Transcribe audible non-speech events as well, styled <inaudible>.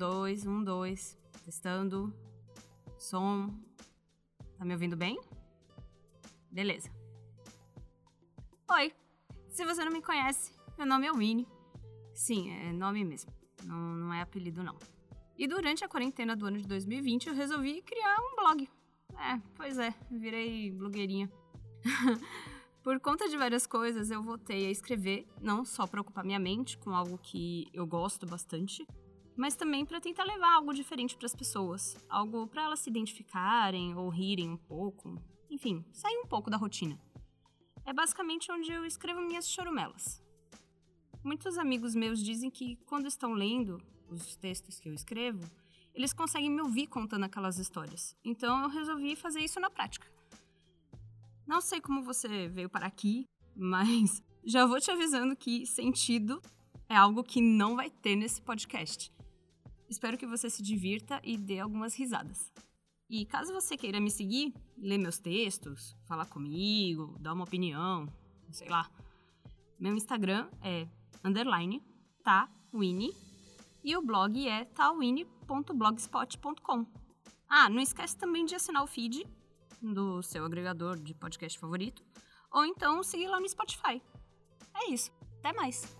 dois. Testando. Som. Tá me ouvindo bem? Beleza. Oi. Se você não me conhece, meu nome é Winnie. Sim, é nome mesmo. Não, não é apelido, não. E durante a quarentena do ano de 2020, eu resolvi criar um blog. É, pois é, virei blogueirinha. <laughs> Por conta de várias coisas, eu voltei a escrever, não só para ocupar minha mente com algo que eu gosto bastante, mas também para tentar levar algo diferente para as pessoas, algo para elas se identificarem ou rirem um pouco, enfim, sair um pouco da rotina. É basicamente onde eu escrevo minhas chorumelas. Muitos amigos meus dizem que quando estão lendo os textos que eu escrevo, eles conseguem me ouvir contando aquelas histórias. Então eu resolvi fazer isso na prática. Não sei como você veio para aqui, mas <laughs> já vou te avisando que sentido é algo que não vai ter nesse podcast. Espero que você se divirta e dê algumas risadas. E caso você queira me seguir, ler meus textos, falar comigo, dar uma opinião, sei lá, meu Instagram é underline tawini e o blog é tawini.blogspot.com. Ah, não esquece também de assinar o feed do seu agregador de podcast favorito, ou então seguir lá no Spotify. É isso. Até mais!